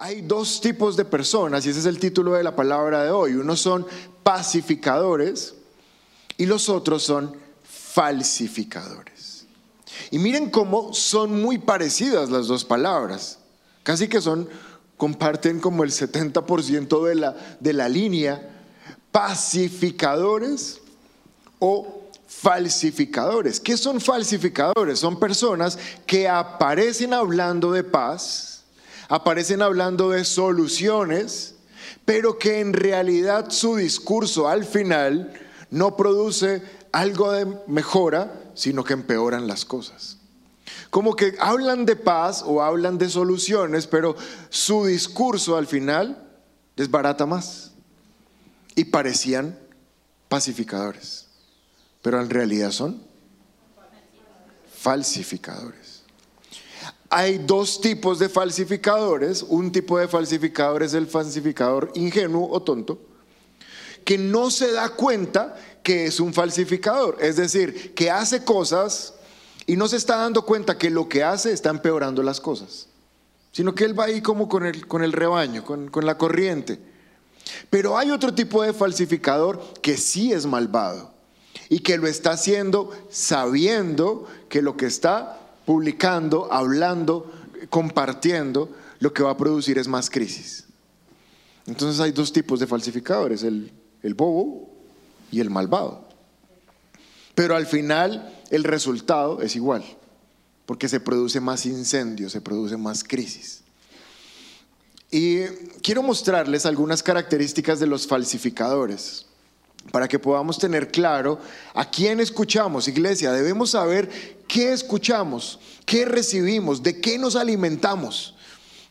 Hay dos tipos de personas, y ese es el título de la palabra de hoy. Unos son pacificadores y los otros son falsificadores. Y miren cómo son muy parecidas las dos palabras. Casi que son, comparten como el 70% de la, de la línea. Pacificadores o falsificadores. ¿Qué son falsificadores? Son personas que aparecen hablando de paz, aparecen hablando de soluciones, pero que en realidad su discurso al final no produce algo de mejora, sino que empeoran las cosas. Como que hablan de paz o hablan de soluciones, pero su discurso al final desbarata más. Y parecían pacificadores, pero en realidad son falsificadores. Hay dos tipos de falsificadores. Un tipo de falsificador es el falsificador ingenuo o tonto, que no se da cuenta que es un falsificador. Es decir, que hace cosas y no se está dando cuenta que lo que hace está empeorando las cosas. Sino que él va ahí como con el, con el rebaño, con, con la corriente. Pero hay otro tipo de falsificador que sí es malvado y que lo está haciendo sabiendo que lo que está publicando, hablando, compartiendo, lo que va a producir es más crisis. Entonces hay dos tipos de falsificadores, el, el bobo y el malvado. Pero al final el resultado es igual, porque se produce más incendio, se produce más crisis. Y quiero mostrarles algunas características de los falsificadores para que podamos tener claro a quién escuchamos. Iglesia, debemos saber qué escuchamos, qué recibimos, de qué nos alimentamos.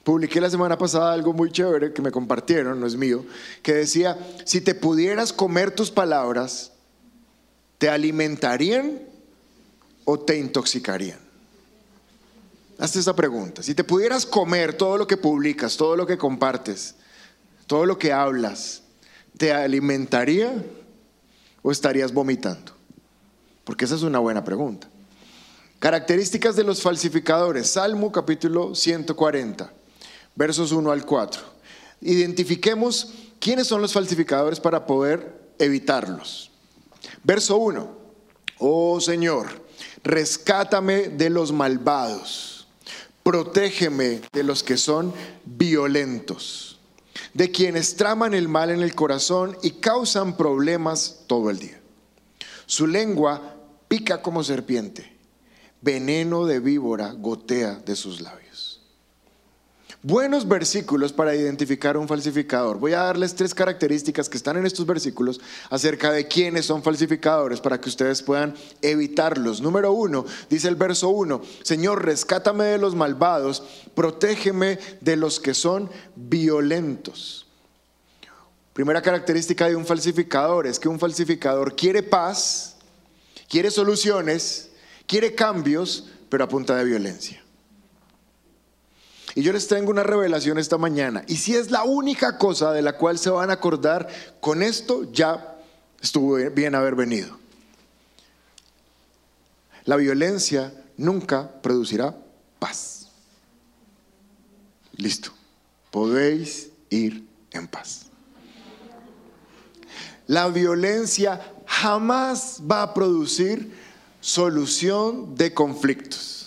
Publiqué la semana pasada algo muy chévere que me compartieron, no es mío, que decía, si te pudieras comer tus palabras, ¿te alimentarían o te intoxicarían? Hazte esa pregunta. Si te pudieras comer todo lo que publicas, todo lo que compartes, todo lo que hablas, ¿te alimentaría o estarías vomitando? Porque esa es una buena pregunta. Características de los falsificadores. Salmo capítulo 140, versos 1 al 4. Identifiquemos quiénes son los falsificadores para poder evitarlos. Verso 1. Oh Señor, rescátame de los malvados, protégeme de los que son violentos, de quienes traman el mal en el corazón y causan problemas todo el día. Su lengua pica como serpiente, veneno de víbora gotea de sus labios. Buenos versículos para identificar un falsificador. Voy a darles tres características que están en estos versículos acerca de quiénes son falsificadores para que ustedes puedan evitarlos. Número uno, dice el verso uno, Señor, rescátame de los malvados, protégeme de los que son violentos. Primera característica de un falsificador es que un falsificador quiere paz, quiere soluciones, quiere cambios, pero a punta de violencia. Y yo les tengo una revelación esta mañana. Y si es la única cosa de la cual se van a acordar, con esto ya estuvo bien haber venido. La violencia nunca producirá paz. Listo. Podéis ir en paz. La violencia jamás va a producir solución de conflictos.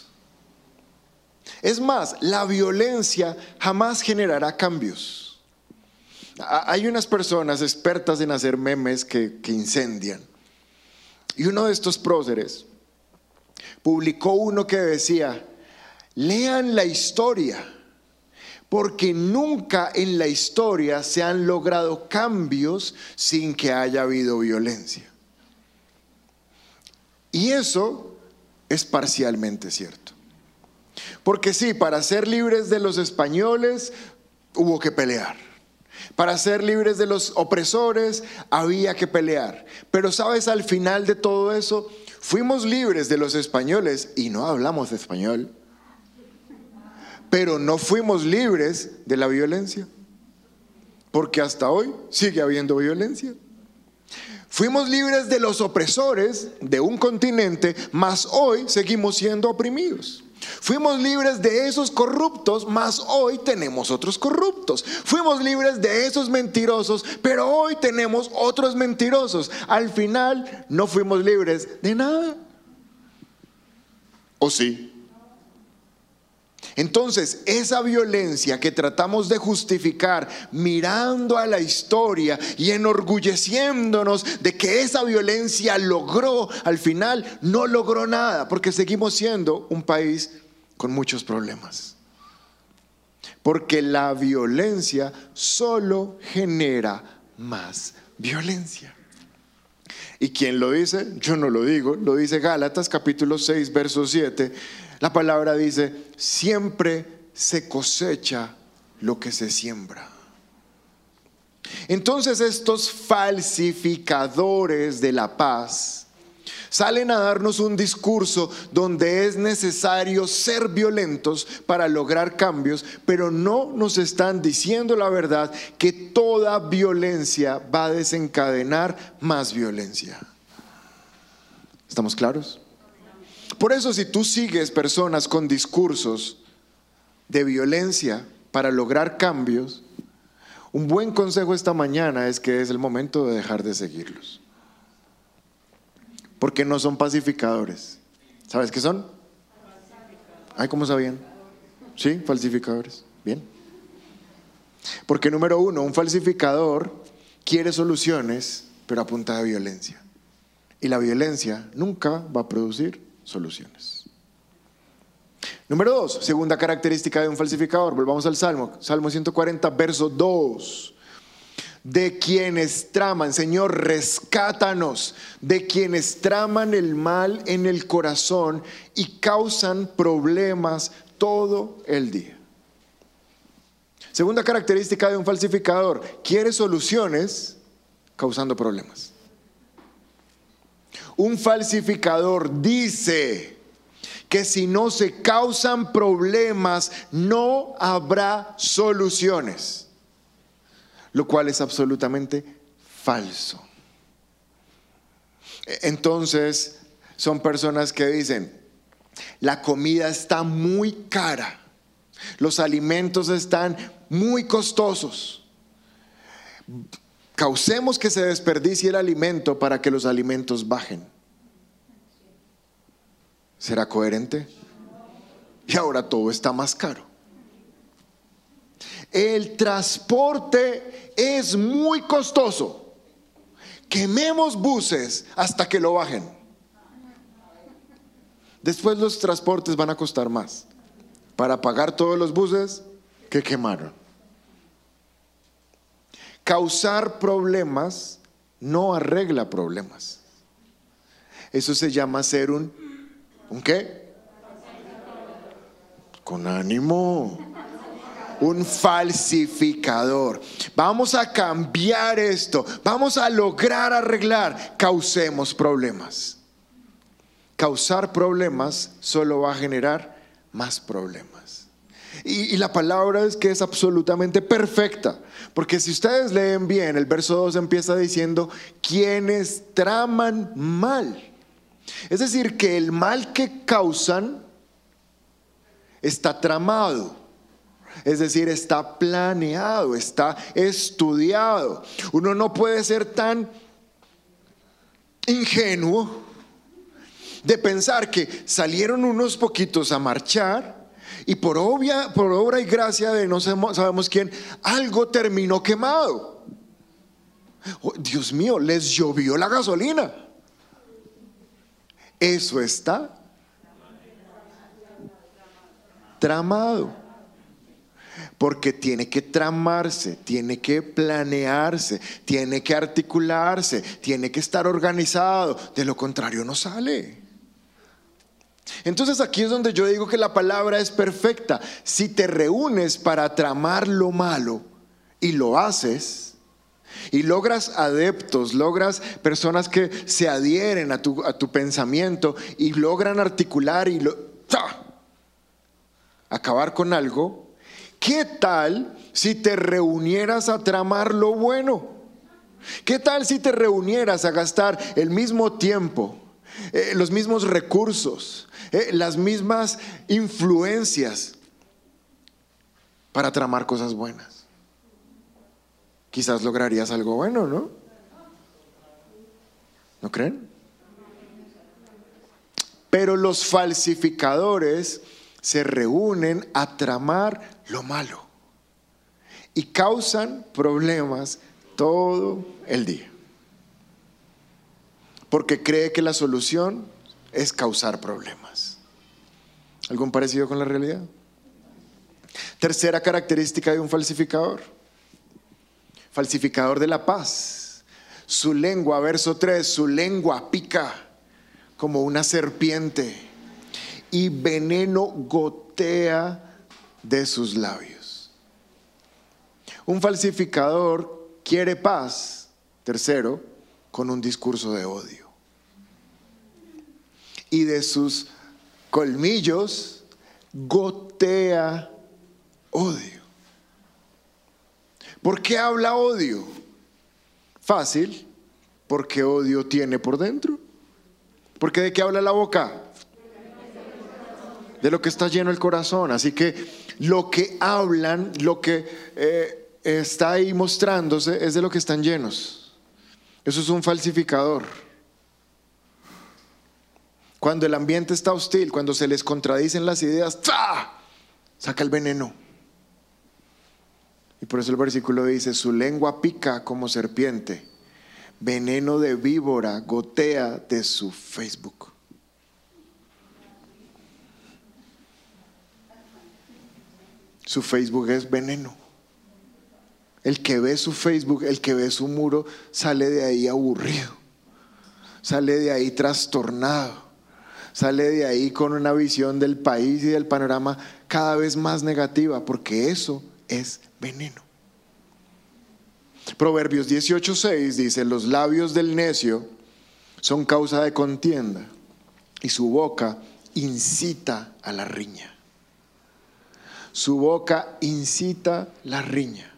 Es más, la violencia jamás generará cambios. Hay unas personas expertas en hacer memes que incendian. Y uno de estos próceres publicó uno que decía, lean la historia, porque nunca en la historia se han logrado cambios sin que haya habido violencia. Y eso es parcialmente cierto. Porque sí, para ser libres de los españoles hubo que pelear. Para ser libres de los opresores había que pelear. Pero sabes, al final de todo eso, fuimos libres de los españoles y no hablamos español. pero no fuimos libres de la violencia, porque hasta hoy sigue habiendo violencia. Fuimos libres de los opresores de un continente, mas hoy seguimos siendo oprimidos. Fuimos libres de esos corruptos, mas hoy tenemos otros corruptos. Fuimos libres de esos mentirosos, pero hoy tenemos otros mentirosos. Al final no fuimos libres de nada. ¿O sí? Entonces, esa violencia que tratamos de justificar mirando a la historia y enorgulleciéndonos de que esa violencia logró, al final no logró nada, porque seguimos siendo un país con muchos problemas. Porque la violencia solo genera más violencia. ¿Y quién lo dice? Yo no lo digo, lo dice Gálatas capítulo 6, verso 7 la palabra dice, siempre se cosecha lo que se siembra. Entonces estos falsificadores de la paz salen a darnos un discurso donde es necesario ser violentos para lograr cambios, pero no nos están diciendo la verdad que toda violencia va a desencadenar más violencia. ¿Estamos claros? Por eso si tú sigues personas con discursos de violencia para lograr cambios, un buen consejo esta mañana es que es el momento de dejar de seguirlos. Porque no son pacificadores. ¿Sabes qué son? Ay, ¿cómo sabían? Sí, falsificadores. Bien. Porque número uno, un falsificador quiere soluciones, pero a punta de violencia. Y la violencia nunca va a producir soluciones. Número dos, segunda característica de un falsificador. Volvamos al Salmo, Salmo 140, verso 2. De quienes traman, Señor, rescátanos, de quienes traman el mal en el corazón y causan problemas todo el día. Segunda característica de un falsificador, quiere soluciones causando problemas. Un falsificador dice que si no se causan problemas, no habrá soluciones, lo cual es absolutamente falso. Entonces, son personas que dicen, la comida está muy cara, los alimentos están muy costosos. Causemos que se desperdicie el alimento para que los alimentos bajen. ¿Será coherente? Y ahora todo está más caro. El transporte es muy costoso. Quememos buses hasta que lo bajen. Después los transportes van a costar más para pagar todos los buses que quemaron. Causar problemas no arregla problemas. Eso se llama ser un, ¿un qué? Con ánimo. Un falsificador. Vamos a cambiar esto. Vamos a lograr arreglar. Causemos problemas. Causar problemas solo va a generar más problemas. Y, la palabra es que es absolutamente perfecta. Porque si ustedes leen bien, el verso 2 empieza diciendo, quienes traman mal. Es decir, que el mal que causan está tramado. Es decir, está planeado, está estudiado. Uno no puede ser tan ingenuo de pensar que salieron unos poquitos a marchar y por, obvia, por obra y gracia de no sabemos quién, algo terminó quemado. Oh, Dios mío, les llovió la gasolina. Eso está tramado. Porque tiene que tramarse, tiene que planearse, tiene que articularse, tiene que estar organizado. De lo contrario no sale. Entonces aquí es donde yo digo que la palabra es perfecta. Si te reúnes para tramar lo malo y lo haces, y logras adeptos, logras personas que se adhieren a tu, a tu pensamiento y logran articular y lo... acabar con algo, ¿qué tal si te reunieras a tramar lo bueno? ¿Qué tal si te reunieras a gastar el mismo tiempo, eh, los mismos recursos, eh, las mismas influencias para tramar cosas buenas? Quizás lograrías algo bueno, ¿no? ¿No creen? Pero los falsificadores se reúnen a tramar lo malo y causan problemas todo el día. Porque cree que la solución es causar problemas. ¿Algún parecido con la realidad? Tercera característica de un falsificador. Falsificador de la paz. Su lengua, verso 3, su lengua pica como una serpiente y veneno gotea de sus labios. Un falsificador quiere paz, tercero, con un discurso de odio. Y de sus colmillos gotea odio. ¿Por qué habla odio? Fácil, porque odio tiene por dentro. Porque de qué habla la boca? De lo que está lleno el corazón. Así que lo que hablan, lo que eh, está ahí mostrándose es de lo que están llenos. Eso es un falsificador. Cuando el ambiente está hostil, cuando se les contradicen las ideas, ¡za! saca el veneno. Y por eso el versículo dice, su lengua pica como serpiente, veneno de víbora gotea de su Facebook. Su Facebook es veneno. El que ve su Facebook, el que ve su muro, sale de ahí aburrido, sale de ahí trastornado, sale de ahí con una visión del país y del panorama cada vez más negativa, porque eso es veneno. Proverbios 18:6 dice, los labios del necio son causa de contienda y su boca incita a la riña. Su boca incita la riña.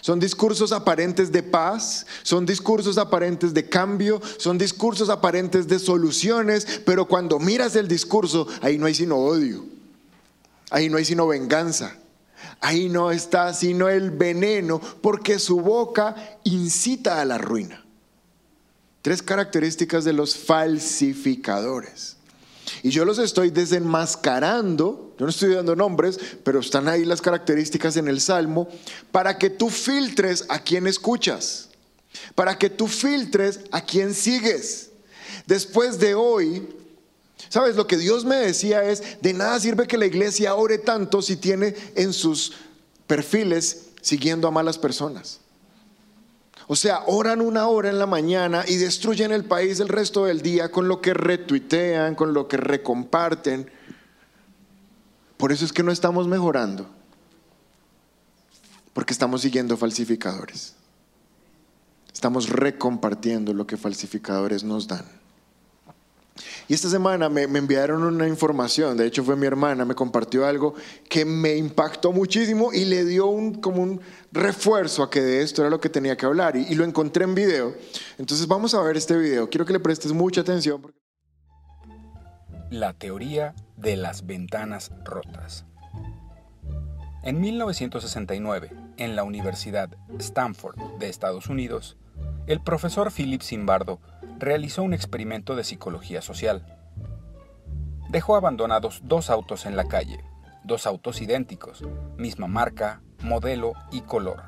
Son discursos aparentes de paz, son discursos aparentes de cambio, son discursos aparentes de soluciones, pero cuando miras el discurso, ahí no hay sino odio, ahí no hay sino venganza, ahí no está sino el veneno, porque su boca incita a la ruina. Tres características de los falsificadores. Y yo los estoy desenmascarando, yo no estoy dando nombres, pero están ahí las características en el Salmo, para que tú filtres a quien escuchas, para que tú filtres a quien sigues. Después de hoy, ¿sabes? Lo que Dios me decía es, de nada sirve que la iglesia ore tanto si tiene en sus perfiles siguiendo a malas personas. O sea, oran una hora en la mañana y destruyen el país el resto del día con lo que retuitean, con lo que recomparten. Por eso es que no estamos mejorando. Porque estamos siguiendo falsificadores. Estamos recompartiendo lo que falsificadores nos dan. Y esta semana me, enviaron una información, de hecho fue mi hermana, me compartió algo que me impactó muchísimo y le dio un, como un refuerzo a que de esto era lo que tenía que hablar y, lo encontré en video. Entonces vamos a ver este video, quiero que le prestes mucha atención. La teoría de las ventanas rotas. En 1969, en la Universidad Stanford de Estados Unidos, el profesor Philip Zimbardo realizó un experimento de psicología social. Dejó abandonados dos autos en la calle, dos autos idénticos, misma marca, modelo y color.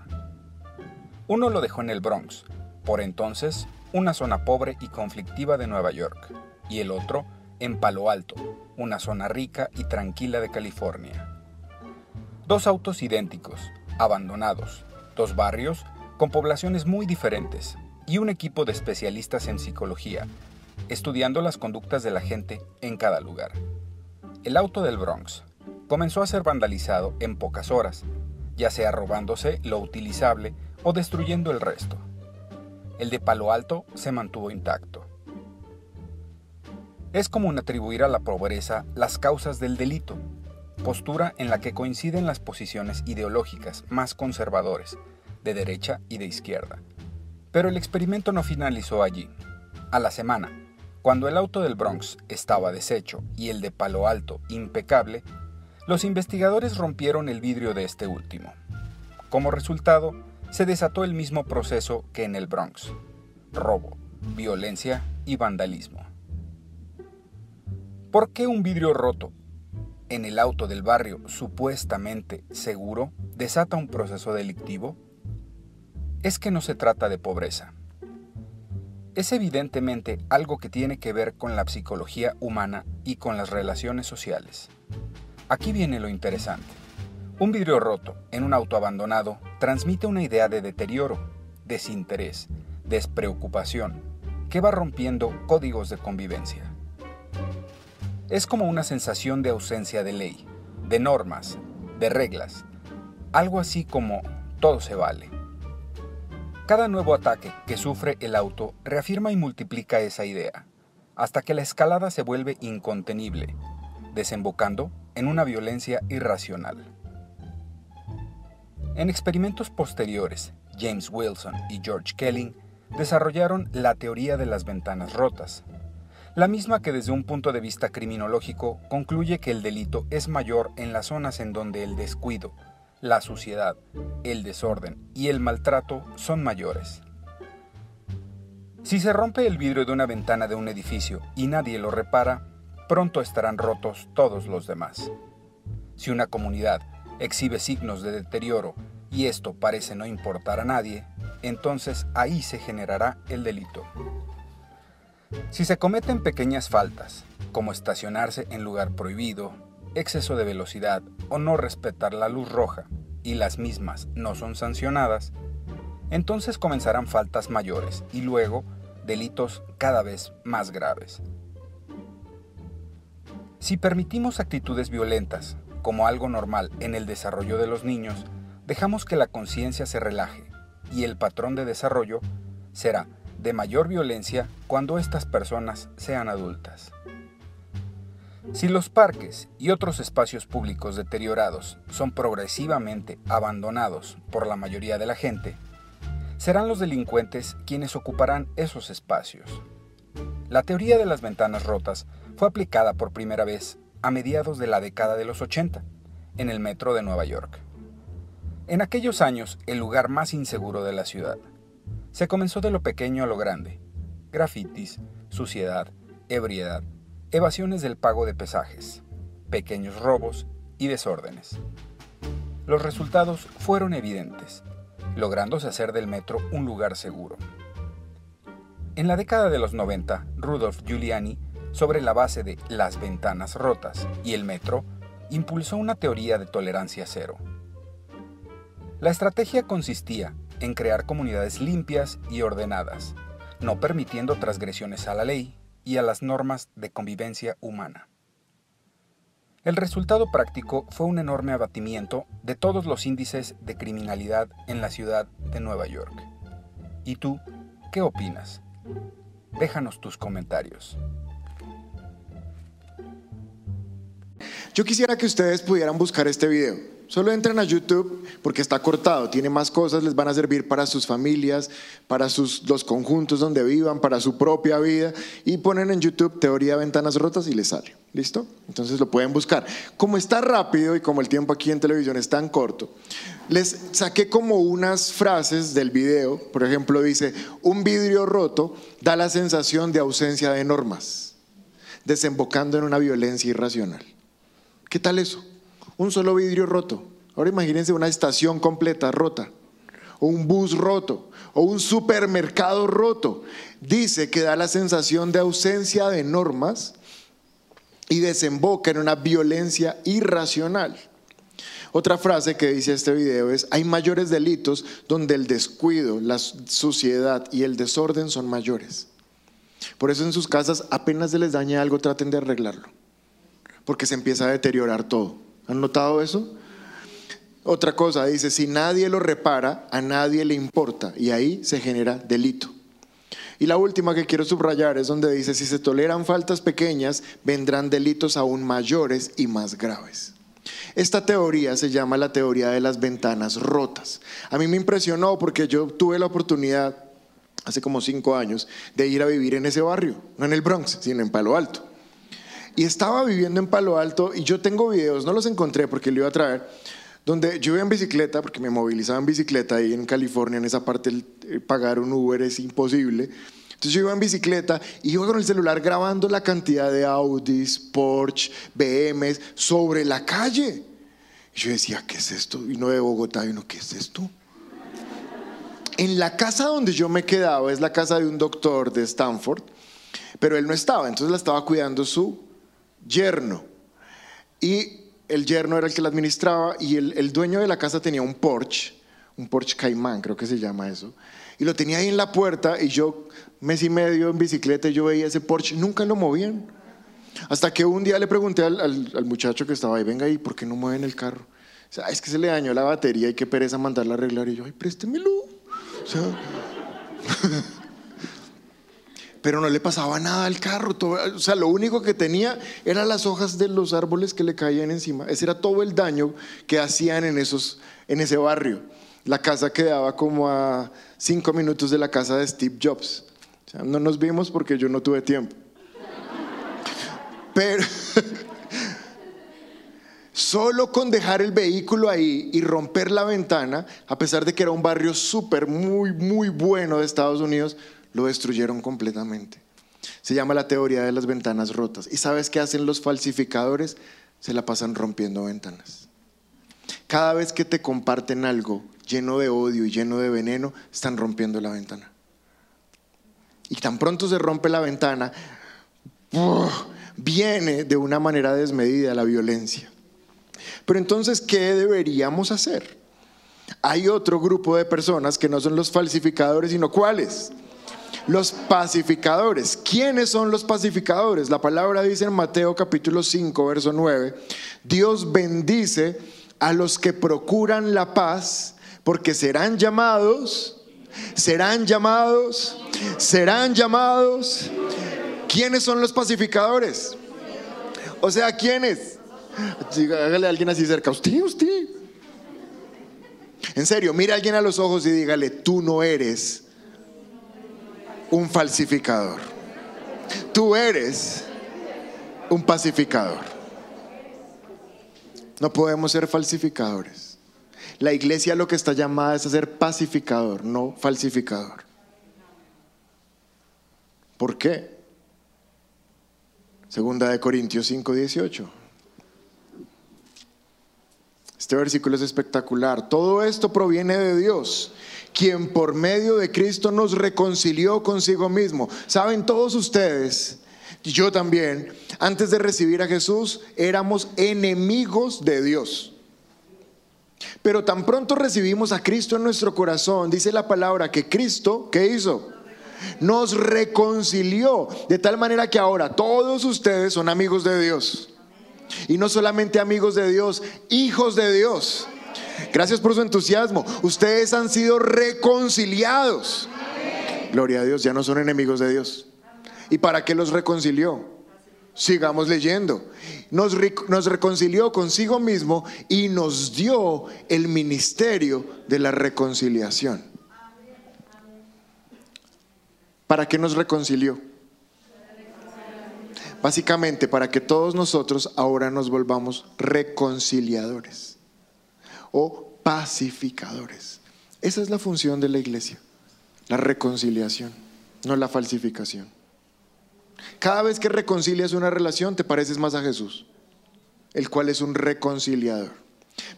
Uno lo dejó en el Bronx, por entonces una zona pobre y conflictiva de Nueva York, y el otro en Palo Alto, una zona rica y tranquila de California. Dos autos idénticos, abandonados, dos barrios con poblaciones muy diferentes, y un equipo de especialistas en psicología, estudiando las conductas de la gente en cada lugar. El auto del Bronx comenzó a ser vandalizado en pocas horas, ya sea robándose lo utilizable o destruyendo el resto. El de Palo Alto se mantuvo intacto. Es común atribuir a la pobreza las causas del delito. postura en la que coinciden las posiciones ideológicas más conservadores, de derecha y de izquierda. Pero el experimento no finalizó allí. A la semana, cuando el auto del Bronx estaba deshecho y el de Palo Alto impecable, los investigadores rompieron el vidrio de este último. Como resultado, se desató el mismo proceso que en el Bronx. Robo, violencia y vandalismo. ¿Por qué un vidrio roto en el auto del barrio supuestamente seguro desata un proceso delictivo? Es que no se trata de pobreza. Es evidentemente algo que tiene que ver con la psicología humana y con las relaciones sociales. Aquí viene lo interesante. Un vidrio roto en un auto abandonado transmite una idea de deterioro, desinterés, despreocupación, que va rompiendo códigos de convivencia. Es como una sensación de ausencia de ley, de normas, de reglas, algo así como todo se vale. Cada nuevo ataque que sufre el auto reafirma y multiplica esa idea, hasta que la escalada se vuelve incontenible, desembocando en una violencia irracional. En experimentos posteriores, James Wilson y George Kelling desarrollaron la teoría de las ventanas rotas, la misma que desde un punto de vista criminológico concluye que el delito es mayor en las zonas en donde el descuido, la suciedad, el desorden y el maltrato son mayores. Si se rompe el vidrio de una ventana de un edificio y nadie lo repara, pronto estarán rotos todos los demás. Si una comunidad exhibe signos de deterioro y esto parece no importar a nadie, entonces ahí se generará el delito. Si se cometen pequeñas faltas, como estacionarse en lugar prohibido, exceso de velocidad o no respetar la luz roja, y las mismas no son sancionadas, entonces comenzarán faltas mayores y luego delitos cada vez más graves. Si permitimos actitudes violentas como algo normal en el desarrollo de los niños, dejamos que la conciencia se relaje y el patrón de desarrollo será de mayor violencia cuando estas personas sean adultas. Si los parques y otros espacios públicos deteriorados son progresivamente abandonados por la mayoría de la gente, serán los delincuentes quienes ocuparán esos espacios. La teoría de las ventanas rotas fue aplicada por primera vez a mediados de la década de los 80 en el metro de Nueva York. En aquellos años, el lugar más inseguro de la ciudad. Se comenzó de lo pequeño a lo grande. Grafitis, suciedad, ebriedad, evasiones del pago de pesajes, pequeños robos y desórdenes. Los resultados fueron evidentes, lográndose hacer del metro un lugar seguro. En la década de los 90, Rudolf Giuliani, sobre la base de las ventanas rotas y el metro, impulsó una teoría de tolerancia cero. La estrategia consistía en crear comunidades limpias y ordenadas, no permitiendo transgresiones a la ley y a las normas de convivencia humana. El resultado práctico fue un enorme abatimiento de todos los índices de criminalidad en la ciudad de Nueva York. ¿Y tú qué opinas? Déjanos tus comentarios. Yo quisiera que ustedes pudieran buscar este video. Solo entren a YouTube porque está cortado, tiene más cosas, les van a servir para sus familias, para sus, los conjuntos donde vivan, para su propia vida y ponen en YouTube teoría de ventanas rotas y les sale. ¿Listo? Entonces lo pueden buscar. Como está rápido y como el tiempo aquí en televisión es tan corto, les saqué como unas frases del video. Por ejemplo, dice, un vidrio roto da la sensación de ausencia de normas, desembocando en una violencia irracional. ¿Qué tal eso? Un solo vidrio roto. Ahora imagínense una estación completa rota, o un bus roto, o un supermercado roto. Dice que da la sensación de ausencia de normas y desemboca en una violencia irracional. Otra frase que dice este video es, hay mayores delitos donde el descuido, la suciedad y el desorden son mayores. Por eso en sus casas apenas se les dañe algo, traten de arreglarlo, porque se empieza a deteriorar todo. ¿Han notado eso? Otra cosa dice, si nadie lo repara, a nadie le importa y ahí se genera delito. Y la última que quiero subrayar es donde dice, si se toleran faltas pequeñas, vendrán delitos aún mayores y más graves. Esta teoría se llama la teoría de las ventanas rotas. A mí me impresionó porque yo tuve la oportunidad hace como cinco años de ir a vivir en ese barrio, no en el Bronx, sino en Palo Alto. Y estaba viviendo en Palo Alto y yo tengo videos, no los encontré porque lo iba a traer, donde yo iba en bicicleta, porque me movilizaba en bicicleta ahí en California, en esa parte el- eh, pagar un Uber es imposible. Entonces yo iba en bicicleta y iba con el celular grabando la cantidad de Audis, Porsche, BMs sobre la calle. Y yo decía, ¿qué es esto? Y no de Bogotá, y uno, ¿qué es esto? En la casa donde yo me quedaba, es la casa de un doctor de Stanford, pero él no estaba, entonces la estaba cuidando su yerno. Y el yerno era el que la administraba y el, el dueño de la casa tenía un Porsche, un Porsche Caimán, creo que se llama eso. Y lo tenía ahí en la puerta y yo, mes y medio en bicicleta, yo veía ese Porsche, nunca lo movían. Hasta que un día le pregunté al, al- al muchacho que estaba ahí, venga ahí, ¿por qué no mueven el carro? O sea, es que se le dañó la batería y qué pereza mandarla a arreglar. Y yo, ay, préstemelo. O sea, pero no le pasaba nada al carro. todo- o sea, lo único que tenía eran las hojas de los árboles que le caían encima. Ese era todo el daño que hacían en, esos, en ese barrio. La casa quedaba como a cinco minutos de la casa de Steve Jobs. O sea, no nos vimos porque yo no tuve tiempo. Pero solo con dejar el vehículo ahí y romper la ventana, a pesar de que era un barrio súper, muy, muy bueno de Estados Unidos, lo destruyeron completamente. Se llama la teoría de las ventanas rotas. ¿Y sabes qué hacen los falsificadores? Se la pasan rompiendo ventanas. Cada vez que te comparten algo lleno de odio y lleno de veneno, están rompiendo la ventana. Y tan pronto se rompe la ventana, viene de una manera desmedida la violencia. Pero entonces, ¿qué deberíamos hacer? Hay otro grupo de personas que no son los falsificadores, sino cuáles? Los pacificadores. ¿Quiénes son los pacificadores? La palabra dice en Mateo capítulo 5, verso 9, Dios bendice a los que procuran la paz porque serán llamados, serán llamados, serán llamados. ¿Quiénes son los pacificadores? O sea, ¿quiénes? Hágale a alguien así cerca. Usted, usted. En serio, mire a alguien a los ojos y dígale, tú no eres un falsificador. Tú eres un pacificador. No podemos ser falsificadores. La iglesia lo que está llamada es a ser pacificador, no falsificador. ¿Por qué? Segunda de Corintios 5, 18. Este versículo es espectacular. Todo esto proviene de Dios, quien por medio de Cristo nos reconcilió consigo mismo. Saben todos ustedes, yo también, antes de recibir a Jesús éramos enemigos de Dios. Pero tan pronto recibimos a Cristo en nuestro corazón, dice la palabra que Cristo, ¿qué hizo? Nos reconcilió de tal manera que ahora todos ustedes son amigos de Dios. Y no solamente amigos de Dios, hijos de Dios. Gracias por su entusiasmo. Ustedes han sido reconciliados. Gloria a Dios, ya no son enemigos de Dios. ¿Y para qué los reconcilió? Sigamos leyendo. Nos, reconcilió consigo mismo y nos dio el ministerio de la reconciliación. ¿Para qué nos reconcilió? Básicamente para que todos nosotros ahora nos volvamos reconciliadores o pacificadores. Esa es la función de la iglesia, la reconciliación, no la falsificación. Cada vez que reconcilias una relación te pareces más a Jesús, el cual es un reconciliador.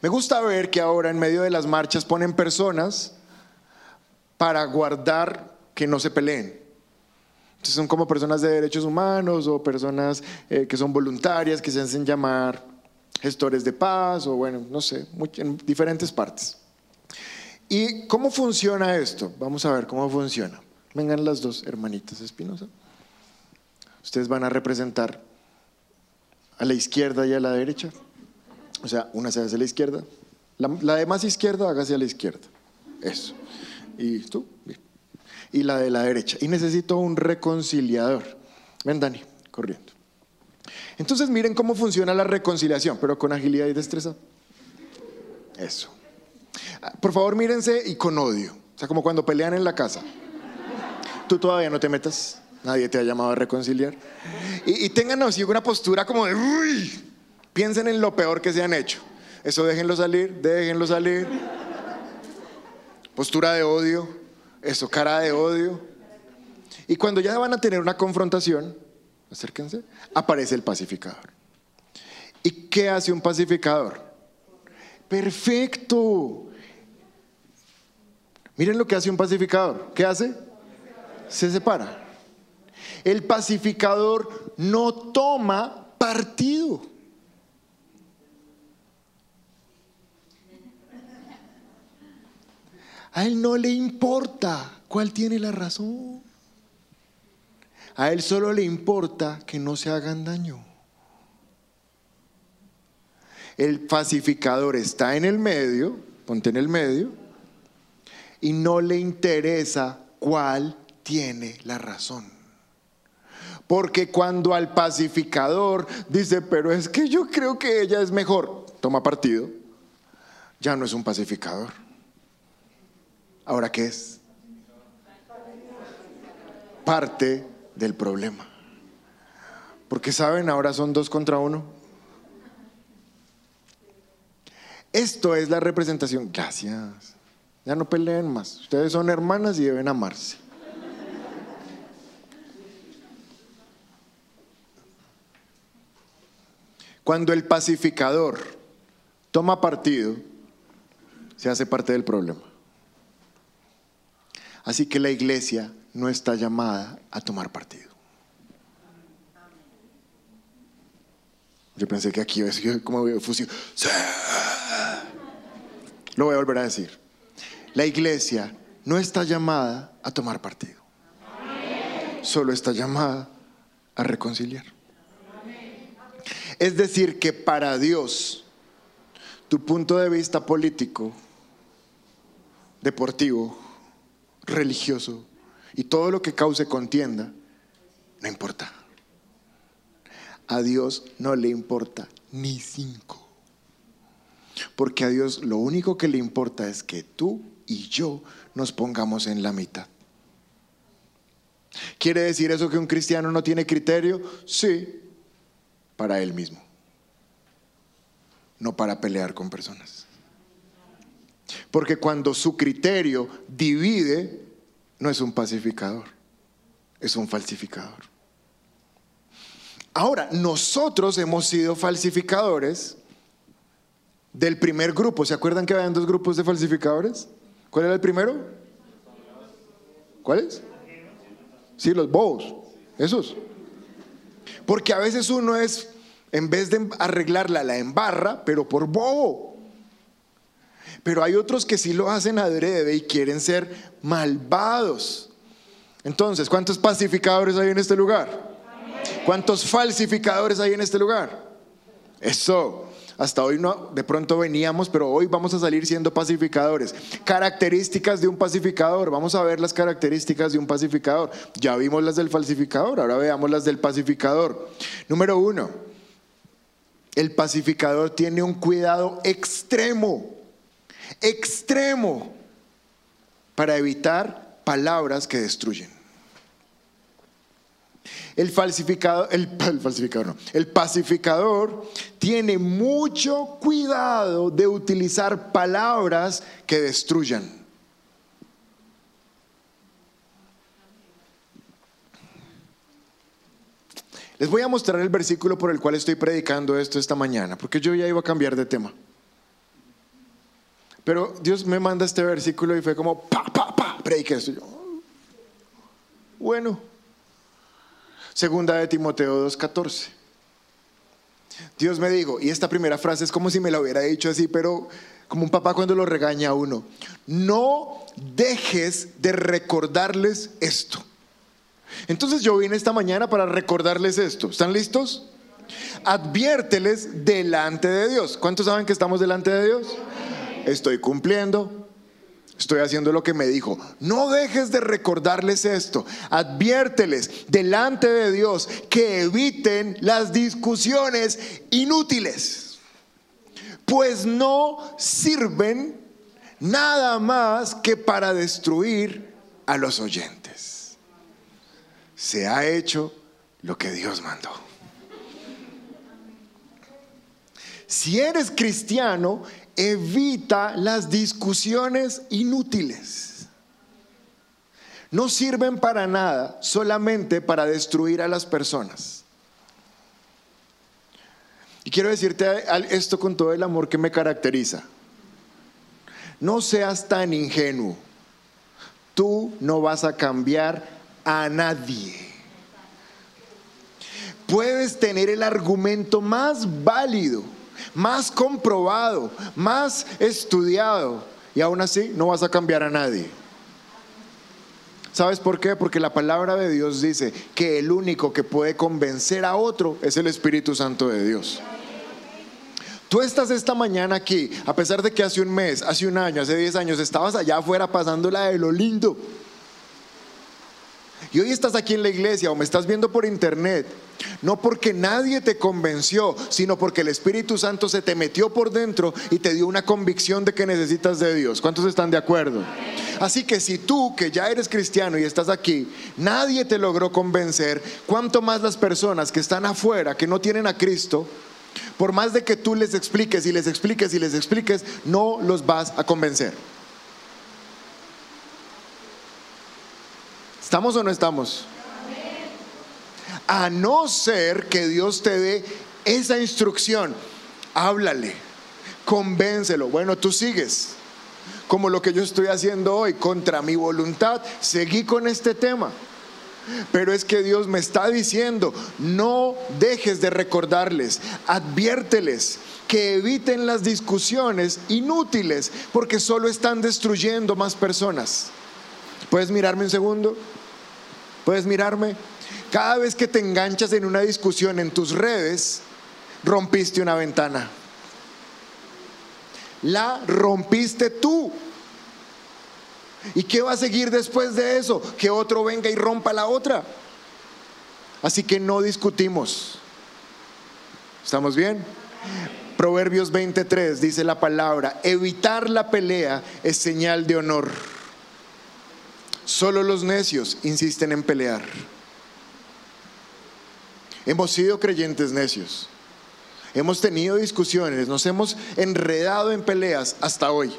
Me gusta ver que ahora en medio de las marchas ponen personas para guardar que no se peleen. Entonces son como personas de derechos humanos o personas eh, que son voluntarias, que se hacen llamar gestores de paz o bueno, no sé, en diferentes partes. ¿Y cómo funciona esto? Vamos a ver cómo funciona. Vengan las dos hermanitas Espinosa. Ustedes van a representar a la izquierda y a la derecha. O sea, una se hace a la izquierda. La, de más izquierda, hágase a la izquierda. Eso. Y tú. Y la de la derecha. Y necesito un reconciliador. Ven, Dani, corriendo. Entonces miren cómo funciona la reconciliación, pero con agilidad y destreza. Eso. Ah, Por favor, mírense y con odio. O sea, como cuando pelean en la casa. Tú todavía no te metas. Nadie te ha llamado a reconciliar. Y, y tengan así una postura como de... "Uy". Piensen en lo peor que se han hecho. Eso déjenlo salir, déjenlo salir. Postura de odio. Eso, cara de odio. Y cuando ya van a tener una confrontación, acérquense, aparece el pacificador. ¿Y qué hace un pacificador? Perfecto. Miren lo que hace un pacificador. ¿Qué hace? Se separa. El pacificador no toma partido. A él no le importa cuál tiene la razón. A él solo le importa que no se hagan daño. El pacificador está en el medio, ponte en el medio, y no le interesa cuál tiene la razón. Porque cuando al pacificador dice, pero es que yo creo que ella es mejor, toma partido, ya no es un pacificador. ¿Ahora qué es? Parte del problema. Porque saben, ahora son dos contra uno. Esto es la representación. Gracias. Ya no peleen más. Ustedes son hermanas y deben amarse. Cuando el pacificador toma partido, se hace parte del problema. Así que la iglesia no está llamada a tomar partido. Yo pensé que aquí decir como fusión. ¡Sí! Lo voy a volver a decir. La iglesia no está llamada a tomar partido. Solo está llamada a reconciliar. Es decir, que para Dios, tu punto de vista político, deportivo, religioso y todo lo que cause contienda, no importa. A Dios no le importa ni cinco. Porque a Dios lo único que le importa es que tú y yo nos pongamos en la mitad. ¿Quiere decir eso que un cristiano no tiene criterio? Sí, para él mismo. No para pelear con personas. Porque cuando su criterio divide, no es un pacificador, es un falsificador. Ahora, nosotros hemos sido falsificadores del primer grupo. ¿Se acuerdan que habían dos grupos de falsificadores? ¿Cuál era el primero? ¿Cuáles? Sí, los bobos. Esos. Porque a veces uno es, en vez de arreglarla, la embarra, pero por bobo. Pero hay otros que sí lo hacen adrede y quieren ser malvados. Entonces, ¿cuántos pacificadores hay en este lugar? ¿Cuántos falsificadores hay en este lugar? Eso. Hasta hoy no, de pronto veníamos, pero hoy vamos a salir siendo pacificadores. Características de un pacificador. Vamos a ver las características de un pacificador. Ya vimos las del falsificador, ahora veamos las del pacificador. Número uno, el pacificador tiene un cuidado extremo, extremo, para evitar palabras que destruyen. El falsificador, el, falsificador no, el pacificador tiene mucho cuidado de utilizar palabras que destruyan. Les voy a mostrar el versículo por el cual estoy predicando esto esta mañana, porque yo ya iba a cambiar de tema. Pero Dios me manda este versículo y fue como, pa, pa, pa, predique esto. Y yo, "Oh, bueno, Segunda de Timoteo 2.14. Dios me dijo, y esta primera frase es como si me la hubiera dicho así, pero como un papá cuando lo regaña a uno, no dejes de recordarles esto. Entonces yo vine esta mañana para recordarles esto. ¿Están listos? Adviérteles delante de Dios. ¿Cuántos saben que estamos delante de Dios? Estoy cumpliendo. Estoy haciendo lo que me dijo. No dejes de recordarles esto. Adviérteles delante de Dios que eviten las discusiones inútiles. Pues no sirven nada más que para destruir a los oyentes. Se ha hecho lo que Dios mandó. Si eres cristiano, evita las discusiones inútiles. No sirven para nada, solamente para destruir a las personas. Y quiero decirte esto con todo el amor que me caracteriza. No seas tan ingenuo. Tú no vas a cambiar a nadie. Puedes tener el argumento más válido, más comprobado, más estudiado y aún así no vas a cambiar a nadie. ¿Sabes por qué? Porque la palabra de Dios dice que el único que puede convencer a otro es el Espíritu Santo de Dios. Tú estás esta mañana aquí, a pesar de que hace un mes, hace un año, hace 10 años estabas allá afuera pasándola de lo lindo. Y hoy estás aquí en la iglesia o me estás viendo por internet, no porque nadie te convenció, sino porque el Espíritu Santo se te metió por dentro y te dio una convicción de que necesitas de Dios. ¿Cuántos están de acuerdo? Así que si tú, que ya eres cristiano y estás aquí, nadie te logró convencer, cuánto más las personas que están afuera, que no tienen a Cristo, por más de que tú les expliques y les expliques y les expliques, no los vas a convencer. ¿Estamos o no estamos? A no ser que Dios te dé esa instrucción, háblale, convéncelo. Bueno, tú sigues, como lo que yo estoy haciendo hoy, contra mi voluntad, seguí con este tema. Pero es que Dios me está diciendo, no dejes de recordarles, adviérteles que eviten las discusiones inútiles porque solo están destruyendo más personas. ¿Puedes mirarme un segundo? ¿Puedes mirarme? Cada vez que te enganchas en una discusión en tus redes, rompiste una ventana. La rompiste tú. ¿Y qué va a seguir después de eso? Que otro venga y rompa la otra. Así que no discutimos. ¿Estamos bien? Proverbios 23 dice la palabra, evitar la pelea es señal de honor. Solo los necios insisten en pelear. Hemos sido creyentes necios. Hemos tenido discusiones, nos hemos enredado en peleas hasta hoy.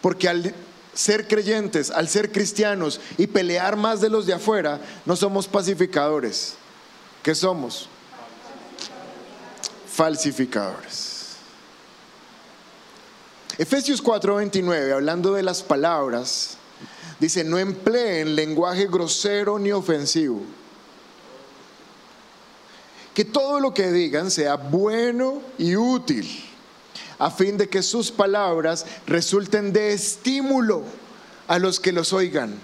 Porque al ser creyentes, al ser cristianos y pelear más de los de afuera, no somos pacificadores. ¿Qué somos? Falsificadores. Efesios 4:29, hablando de las palabras, dice, no empleen lenguaje grosero ni ofensivo. Que todo lo que digan sea bueno y útil, a fin de que sus palabras resulten de estímulo a los que los oigan.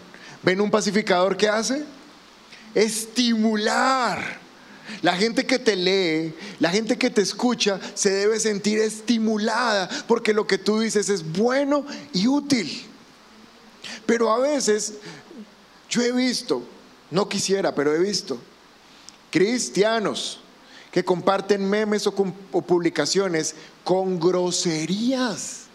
¿Ven un pacificador que hace? Estimular. La gente que te lee, la gente que te escucha, se debe sentir estimulada porque lo que tú dices es bueno y útil. Pero a veces, yo he visto, no quisiera, pero he visto, cristianos que comparten memes o, publicaciones con groserías.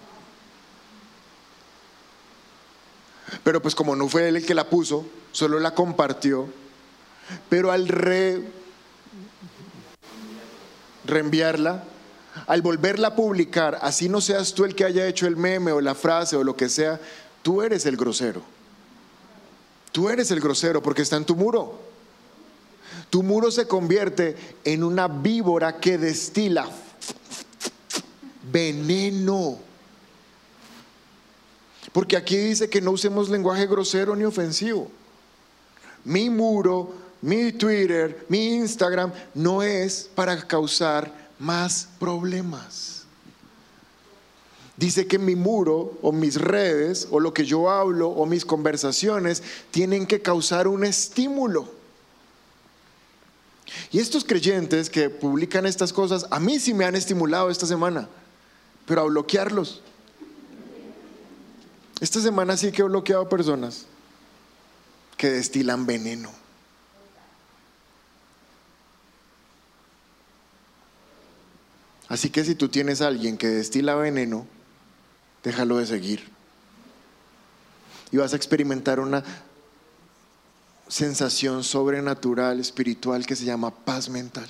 Pero pues como no fue él el que la puso, solo la compartió. Pero al re, reenviarla, al volverla a publicar, así no seas tú el que haya hecho el meme o la frase o lo que sea, tú eres el grosero. Tú eres el grosero porque está en tu muro. Tu muro se convierte en una víbora que destila veneno. Porque aquí dice que no usemos lenguaje grosero ni ofensivo. Mi muro, mi Twitter, mi Instagram no es para causar más problemas. Dice que mi muro o mis redes o lo que yo hablo o mis conversaciones tienen que causar un estímulo. Y estos creyentes que publican estas cosas, a mí sí me han estimulado esta semana, pero a bloquearlos. Esta semana sí que he bloqueado personas que destilan veneno. Así que si tú tienes a alguien que destila veneno, déjalo de seguir. Y vas a experimentar una sensación sobrenatural, espiritual, que se llama paz mental.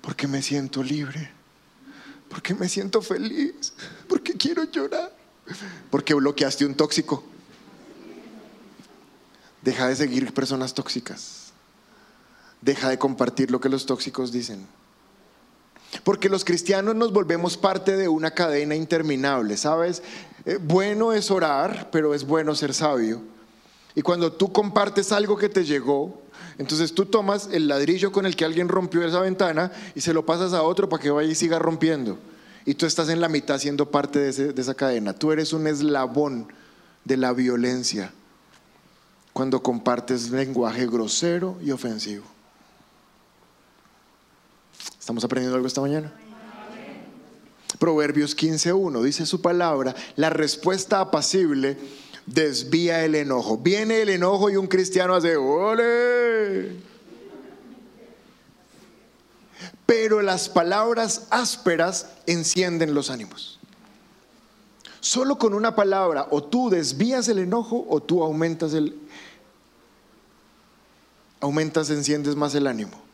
Porque me siento libre. Porque me siento feliz. Porque quiero llorar. Porque bloqueaste un tóxico. Deja de seguir personas tóxicas. Deja de compartir lo que los tóxicos dicen. Porque los cristianos nos volvemos parte de una cadena interminable, ¿sabes? Eh, bueno es orar, pero es bueno ser sabio. Y cuando tú compartes algo que te llegó, entonces tú tomas el ladrillo con el que alguien rompió esa ventana y se lo pasas a otro para que vaya y siga rompiendo. Y tú estás en la mitad siendo parte de, esa cadena. Tú eres un eslabón de la violencia cuando compartes lenguaje grosero y ofensivo. ¿Estamos aprendiendo algo esta mañana? Proverbios 15.1 dice su palabra, la respuesta apacible desvía el enojo. Viene el enojo y un cristiano hace, ¡ole! Pero las palabras ásperas encienden los ánimos. Solo con una palabra o tú desvías el enojo o tú aumentas el aumentas, enciendes más el ánimo.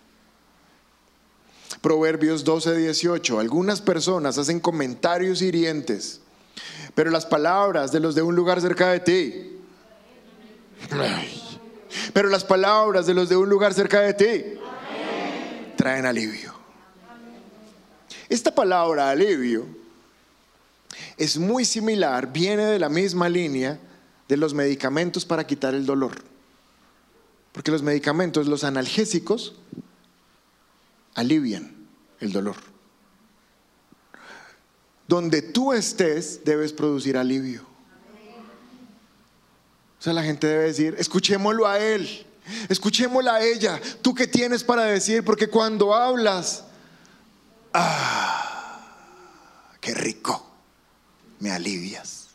Proverbios 12, 18. Algunas personas hacen comentarios hirientes, pero las palabras de los de un lugar cerca de ti. Pero las palabras de los de un lugar cerca de ti traen alivio. Esta palabra alivio es muy similar, viene de la misma línea de los medicamentos para quitar el dolor. Porque los medicamentos, los analgésicos, alivian el dolor. Donde tú estés, debes producir alivio. O sea, la gente debe decir, escuchémoslo a él, escuchémosla a ella. ¿Tú qué tienes para decir? Porque cuando hablas, ah, qué rico, me alivias.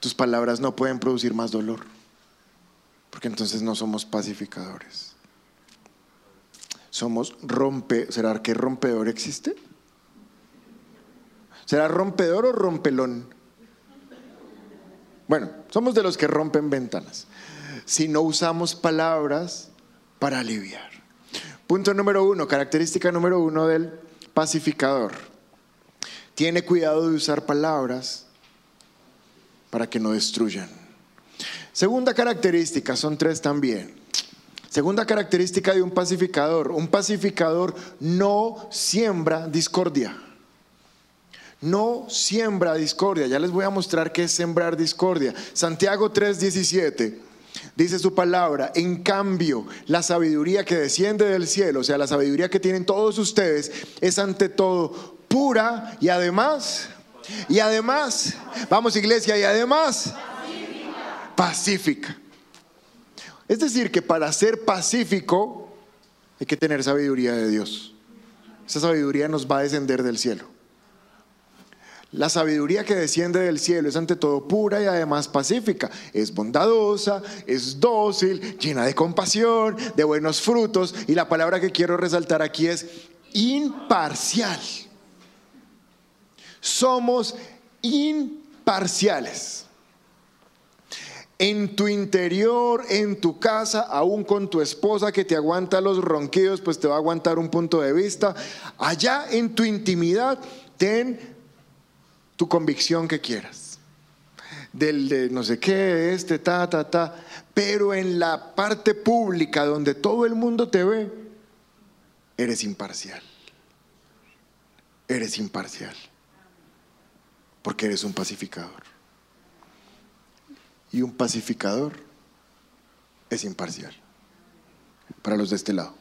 Tus palabras no pueden producir más dolor, porque entonces no somos pacificadores. Somos rompe, ¿será que rompedor existe? ¿Será rompedor o rompelón? Bueno, somos de los que rompen ventanas. Si no usamos palabras para aliviar. Punto número uno, característica número uno del pacificador. Tiene cuidado de usar palabras para que no destruyan. Segunda característica, son tres también. Segunda característica de un pacificador. Un pacificador no siembra discordia. No siembra discordia. Ya les voy a mostrar qué es sembrar discordia. Santiago 3:17 dice su palabra. En cambio, la sabiduría que desciende del cielo, o sea, la sabiduría que tienen todos ustedes, es ante todo pura y además, y además, vamos iglesia, y además, pacífica. Es decir, que para ser pacífico hay que tener sabiduría de Dios. Esa sabiduría nos va a descender del cielo. La sabiduría que desciende del cielo es ante todo pura y además pacífica. Es bondadosa, es dócil, llena de compasión, de buenos frutos. Y la palabra que quiero resaltar aquí es imparcial. Somos imparciales. En tu interior, en tu casa, aún con tu esposa que te aguanta los ronquidos, pues te va a aguantar un punto de vista. Allá en tu intimidad, ten tu convicción que quieras. Del de no sé qué, este, ta, ta, ta. Pero en la parte pública donde todo el mundo te ve, eres imparcial. Eres imparcial. Porque eres un pacificador. Y un pacificador es imparcial. Para los de este lado.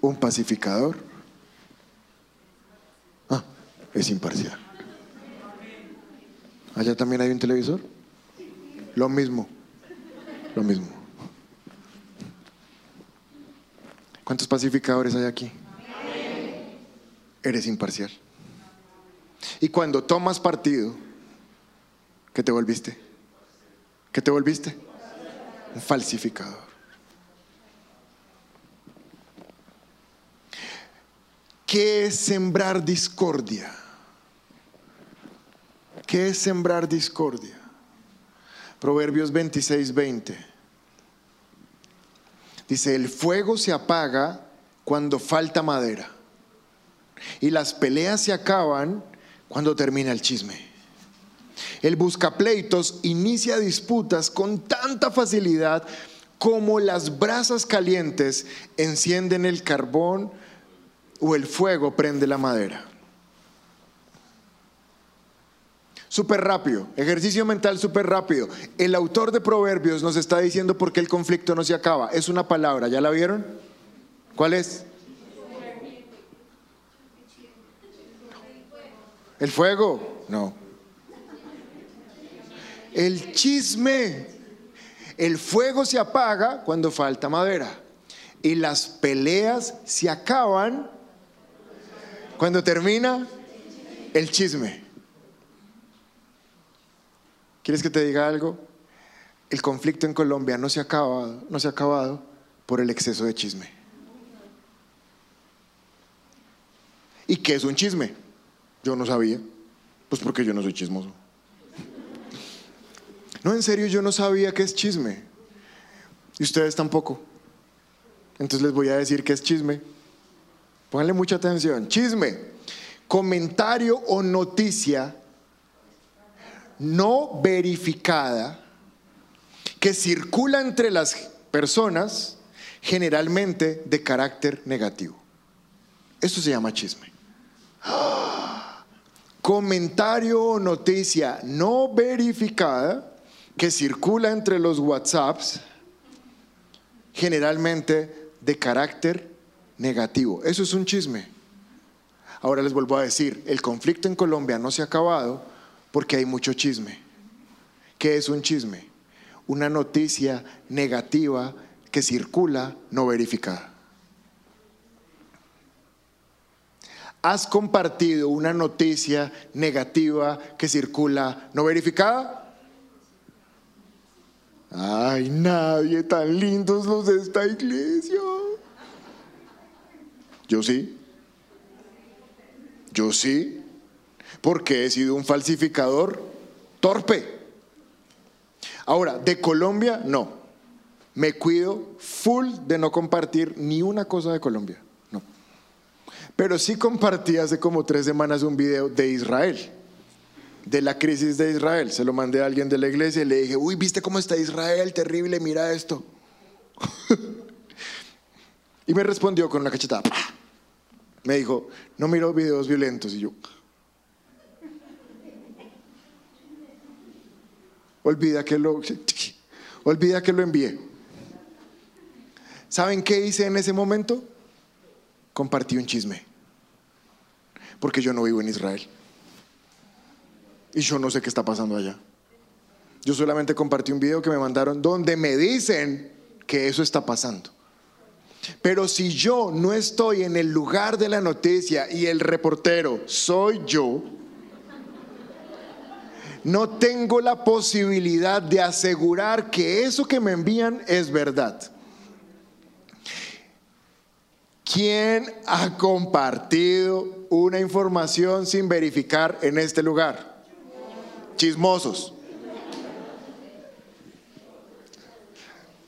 Un pacificador ah, es imparcial. Allá también hay un televisor. Lo mismo. Lo mismo. ¿Cuántos pacificadores hay aquí? Eres imparcial. Y cuando tomas partido, ¿qué te volviste? ¿Qué te volviste? Un falsificador. ¿Qué es sembrar discordia? ¿Qué es sembrar discordia? Proverbios 26, 20. Dice, el fuego se apaga cuando falta madera y las peleas se acaban cuando termina el chisme. El buscapleitos inicia disputas con tanta facilidad como las brasas calientes encienden el carbón o el fuego prende la madera. Súper rápido, ejercicio mental súper rápido. El autor de Proverbios nos está diciendo por qué el conflicto no se acaba. Es una palabra, ¿ya la vieron? ¿Cuál es? ¿El fuego? No. El chisme. El fuego se apaga cuando falta madera. Y las peleas se acaban cuando termina el chisme. ¿Quieres que te diga algo? El conflicto en Colombia no se ha acabado, no se ha acabado por el exceso de chisme. ¿Y qué es un chisme? Yo no sabía. Pues porque yo no soy chismoso. No, en serio, yo no sabía qué es chisme. Y ustedes tampoco. Entonces les voy a decir qué es chisme. Pónganle mucha atención. Chisme. Comentario o noticia no verificada que circula entre las personas generalmente de carácter negativo. Eso se llama chisme. Comentario o noticia no verificada que circula entre los WhatsApps generalmente de carácter negativo. Eso es un chisme. Ahora les vuelvo a decir, el conflicto en Colombia no se ha acabado porque hay mucho chisme. ¿Qué es un chisme? Una noticia negativa que circula no verificada. ¿Has compartido una noticia negativa que circula no verificada? Ay, nadie tan lindos los de esta iglesia. Yo sí. Yo sí. Porque he sido un falsificador torpe. Ahora, de Colombia, no. Me cuido full de no compartir ni una cosa de Colombia. No. Pero sí compartí hace como tres semanas un video de Israel, de la crisis de Israel. Se lo mandé a alguien de la iglesia y le dije, uy, ¿viste cómo está Israel? Terrible, mira esto. y me respondió con una cachetada. Me dijo, no miro videos violentos. Y yo, olvida que lo, olvida que lo envié. ¿Saben qué hice en ese momento? Compartí un chisme. Porque yo no vivo en Israel. Y yo no sé qué está pasando allá. Yo solamente compartí un video que me mandaron donde me dicen que eso está pasando. Pero si yo no estoy en el lugar de la noticia y el reportero soy yo, no tengo la posibilidad de asegurar que eso que me envían es verdad. ¿Quién ha compartido una información sin verificar en este lugar? Chismosos.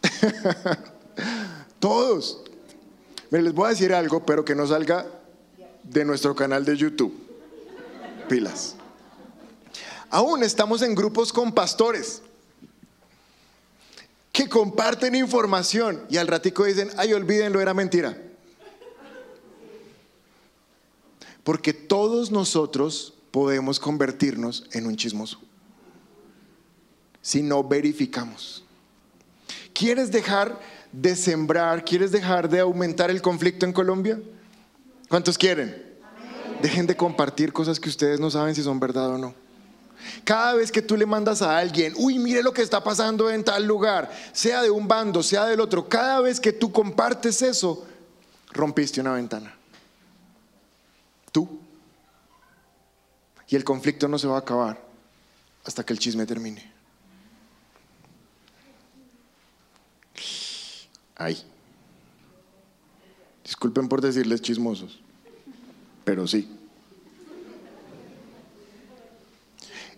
Todos. Miren, les voy a decir algo, pero que no salga de nuestro canal de YouTube. Pilas. Aún estamos en grupos con pastores que comparten información y al ratico dicen, ay, olvídenlo, era mentira. Porque todos nosotros podemos convertirnos en un chismoso si no verificamos. ¿Quieres dejar de sembrar? ¿Quieres dejar de aumentar el conflicto en Colombia? ¿Cuántos quieren? Dejen de compartir cosas que ustedes no saben si son verdad o no. Cada vez que tú le mandas a alguien, uy, mire lo que está pasando en tal lugar, sea de un bando, sea del otro, cada vez que tú compartes eso, rompiste una ventana. Tú. Y el conflicto no se va a acabar hasta que el chisme termine. Ay. Disculpen por decirles chismosos, pero sí.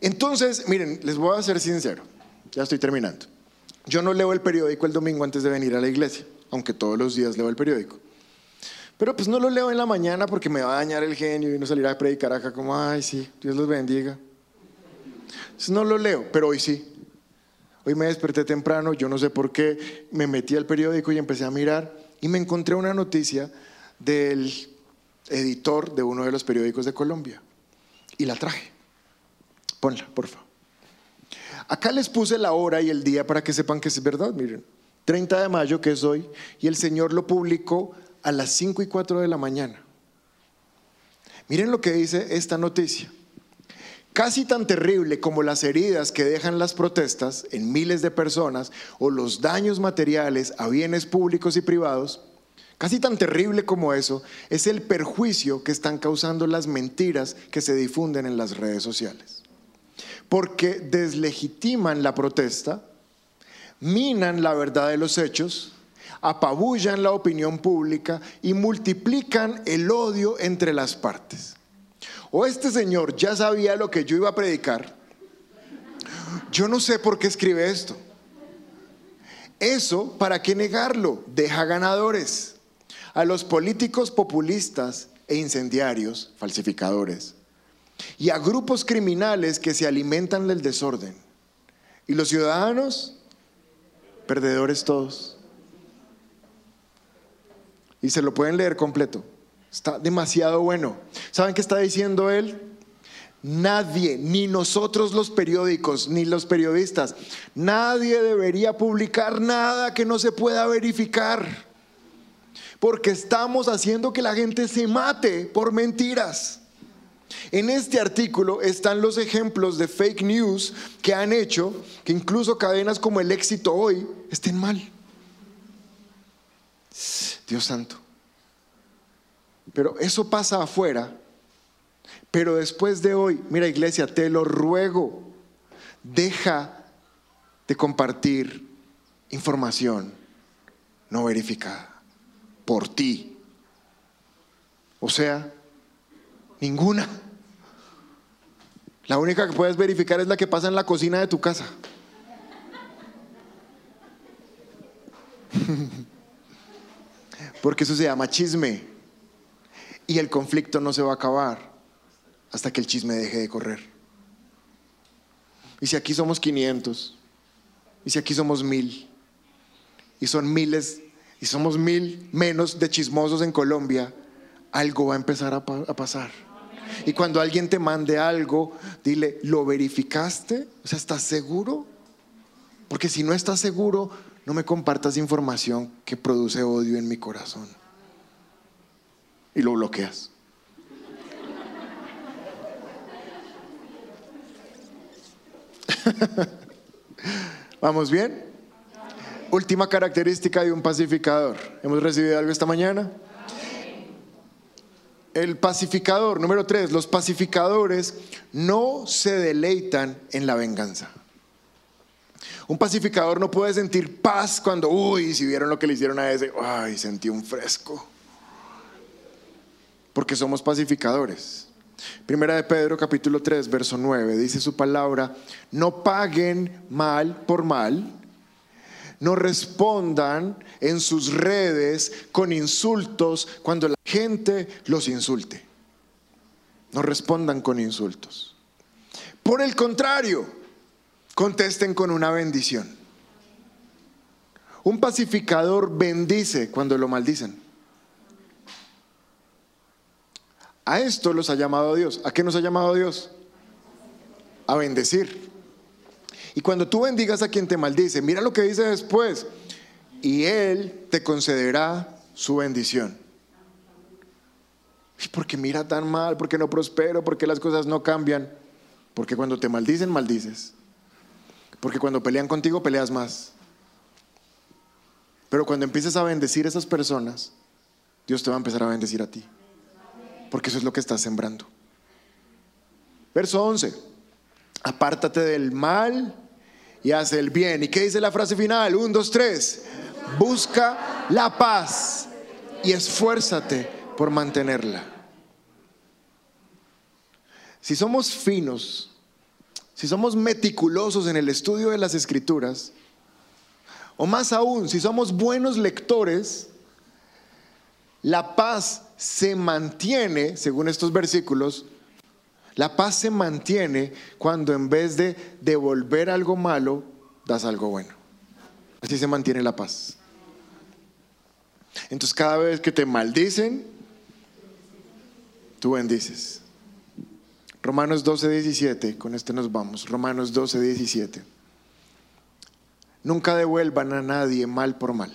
Entonces, miren, les voy a ser sincero, ya estoy terminando. Yo no leo el periódico el domingo antes de venir a la iglesia, aunque todos los días leo el periódico. Pero pues no lo leo en la mañana porque me va a dañar el genio y no salir a predicar acá como, ay, sí, Dios los bendiga. Entonces no lo leo, pero hoy sí. Hoy me desperté temprano, yo no sé por qué, me metí al periódico y empecé a mirar y me encontré una noticia del editor de uno de los periódicos de Colombia. Y la traje. Ponla, por favor. Acá les puse la hora y el día para que sepan que es verdad, miren. 30 de mayo, que es hoy, y el Señor lo publicó a las 5 y 4 de la mañana. Miren lo que dice esta noticia. Casi tan terrible como las heridas que dejan las protestas en miles de personas o los daños materiales a bienes públicos y privados, casi tan terrible como eso es el perjuicio que están causando las mentiras que se difunden en las redes sociales. Porque deslegitiman la protesta, minan la verdad de los hechos, apabullan la opinión pública y multiplican el odio entre las partes. O este señor ya sabía lo que yo iba a predicar. Yo no sé por qué escribe esto. Eso, ¿para qué negarlo? Deja ganadores. A los políticos populistas e incendiarios, falsificadores, y a grupos criminales que se alimentan del desorden. Y los ciudadanos, perdedores todos. Y se lo pueden leer completo. Está demasiado bueno. ¿Saben qué está diciendo él? Nadie, ni nosotros los periódicos, ni los periodistas, nadie debería publicar nada que no se pueda verificar. Porque estamos haciendo que la gente se mate por mentiras. En este artículo están los ejemplos de fake news que han hecho que incluso cadenas como el éxito hoy estén mal. Dios santo. Pero eso pasa afuera. Pero después de hoy, mira iglesia, te lo ruego, deja de compartir información no verificada por ti. O sea, ninguna. La única que puedes verificar es la que pasa en la cocina de tu casa. Porque eso se llama chisme. Y el conflicto no se va a acabar hasta que el chisme deje de correr. Y si aquí somos 500, y si aquí somos mil, y son miles, y somos mil menos de chismosos en Colombia, algo va a empezar a, a pasar. Y cuando alguien te mande algo, dile, ¿lo verificaste? O sea, ¿estás seguro? Porque si no estás seguro, no me compartas información que produce odio en mi corazón. Y lo bloqueas. ¿Vamos bien? Última característica de un pacificador. ¿Hemos recibido algo esta mañana? El pacificador, número tres, los pacificadores no se deleitan en la venganza. Un pacificador no puede sentir paz cuando, uy, si vieron lo que le hicieron a ese, ay, sentí un fresco. Porque somos pacificadores. Primera de Pedro capítulo 3, verso 9, dice su palabra, no paguen mal por mal, no respondan en sus redes con insultos cuando la gente los insulte. No respondan con insultos. Por el contrario, contesten con una bendición. Un pacificador bendice cuando lo maldicen. A esto los ha llamado Dios. ¿A qué nos ha llamado Dios? A bendecir. Y cuando tú bendigas a quien te maldice, mira lo que dice después. Y Él te concederá su bendición. ¿Y por qué mira tan mal? ¿Por qué no prospero? ¿Por qué las cosas no cambian? Porque cuando te maldicen, maldices. Porque cuando pelean contigo, peleas más. Pero cuando empieces a bendecir a esas personas, Dios te va a empezar a bendecir a ti. Porque eso es lo que estás sembrando. Verso 11. Apártate del mal y haz el bien. ¿Y qué dice la frase final? Un, dos, tres. Busca la paz y esfuérzate por mantenerla. Si somos finos, si somos meticulosos en el estudio de las escrituras, o más aún, si somos buenos lectores, la paz se mantiene, según estos versículos, la paz se mantiene cuando en vez de devolver algo malo, das algo bueno. Así se mantiene la paz. Entonces cada vez que te maldicen, tú bendices. Romanos 12, 17, con este nos vamos. Romanos 12, 17. Nunca devuelvan a nadie mal por mal.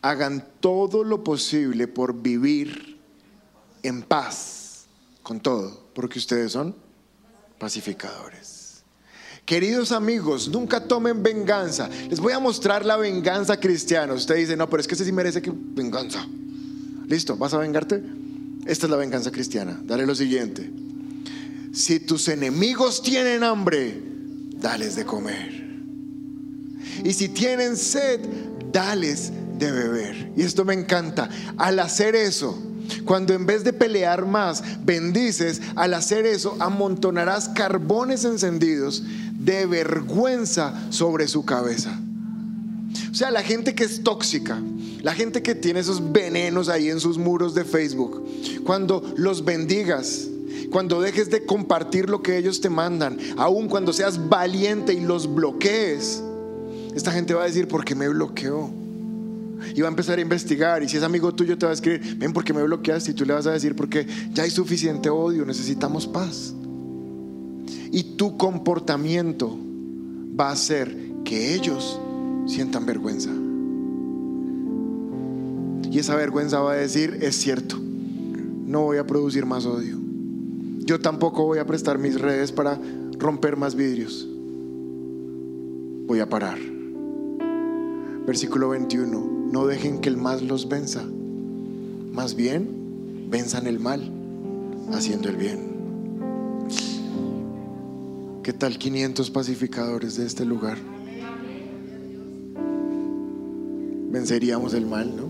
Hagan todo lo posible por vivir en paz con todo, porque ustedes son pacificadores. Queridos amigos, nunca tomen venganza. Les voy a mostrar la venganza cristiana. Usted dice, no, pero es que ese sí merece que venganza. Listo, ¿vas a vengarte? Esta es la venganza cristiana. Dale lo siguiente. Si tus enemigos tienen hambre, dales de comer. Y si tienen sed, dales de beber. Y esto me encanta. Al hacer eso, cuando en vez de pelear más, bendices, al hacer eso, amontonarás carbones encendidos de vergüenza sobre su cabeza. O sea, la gente que es tóxica, la gente que tiene esos venenos ahí en sus muros de Facebook, cuando los bendigas, cuando dejes de compartir lo que ellos te mandan, aun cuando seas valiente y los bloquees, esta gente va a decir, ¿por qué me bloqueó? Y va a empezar a investigar. Y si es amigo tuyo, te va a escribir, ven, ¿por qué me bloqueaste? Y tú le vas a decir, porque ya hay suficiente odio, necesitamos paz. Y tu comportamiento va a hacer que ellos sientan vergüenza. Y esa vergüenza va a decir, es cierto, no voy a producir más odio. Yo tampoco voy a prestar mis redes para romper más vidrios. Voy a parar. Versículo 21. No dejen que el mal los venza. Más bien, venzan el mal haciendo el bien. ¿Qué tal 500 pacificadores de este lugar? Venceríamos el mal, ¿no?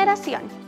generación.